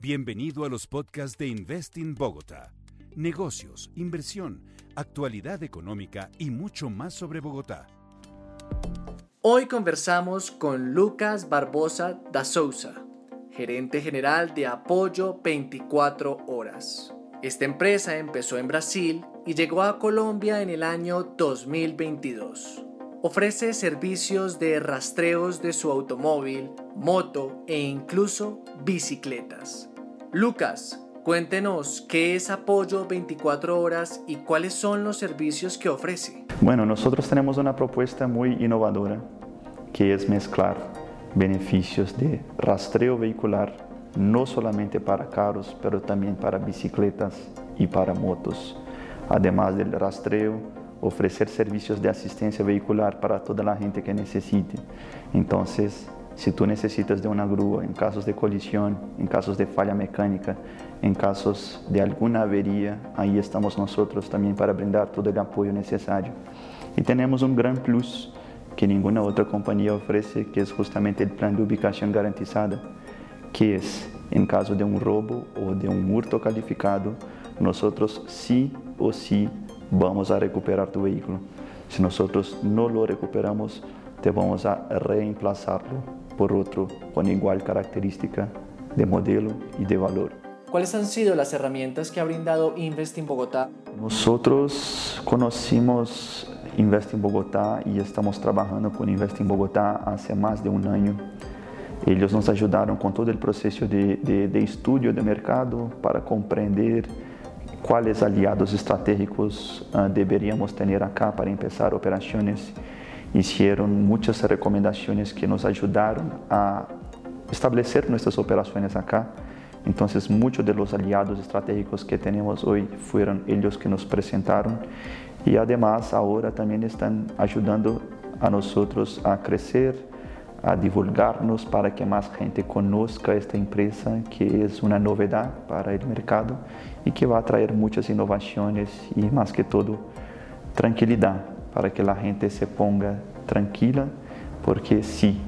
Bienvenido a los podcasts de Investing Bogotá. Negocios, inversión, actualidad económica y mucho más sobre Bogotá. Hoy conversamos con Lucas Barbosa da Souza, gerente general de Apoyo 24 Horas. Esta empresa empezó en Brasil y llegó a Colombia en el año 2022. Ofrece servicios de rastreos de su automóvil, moto e incluso bicicletas. Lucas, cuéntenos qué es Apoyo 24 Horas y cuáles son los servicios que ofrece. Bueno, nosotros tenemos una propuesta muy innovadora que es mezclar beneficios de rastreo vehicular no solamente para carros, pero también para bicicletas y para motos. Además del rastreo, ofrecer servicios de asistencia vehicular para toda la gente que necesite. Entonces, si tú necesitas de una grúa en casos de colisión, en casos de falla mecánica, en casos de alguna avería, ahí estamos nosotros también para brindar todo el apoyo necesario. Y tenemos un gran plus que ninguna otra compañía ofrece, que es justamente el plan de ubicación garantizada, que es en caso de un robo o de un hurto calificado, nosotros sí o sí vamos a recuperar tu vehículo. Si nosotros no lo recuperamos, te vamos a reemplazarlo por otro con igual característica de modelo y de valor. ¿Cuáles han sido las herramientas que ha brindado Invest in Bogotá? Nosotros conocimos Invest in Bogotá y estamos trabajando con Invest in Bogotá hace más de un año. Ellos nos ayudaron con todo el proceso de, de, de estudio de mercado para comprender quais aliados estratégicos uh, deveríamos ter acá para começar operações. Hicieron muitas recomendações que nos ajudaram a estabelecer nossas operações acá. Então, muitos de los aliados estratégicos que temos hoje foram eles que nos apresentaram e, además, agora também estão ajudando a nós a crescer, a divulgarnos para que más gente conozca esta empresa que es una novedad para el mercado y que va a traer muchas innovaciones y más que todo tranquilidad para que la gente se ponga tranquila porque sí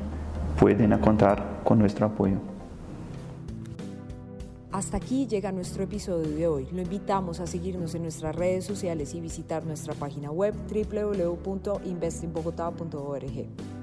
pueden contar con nuestro apoyo. Hasta aquí llega nuestro episodio de hoy. Lo invitamos a seguirnos en nuestras redes sociales y visitar nuestra página web www.investinbogotá.org.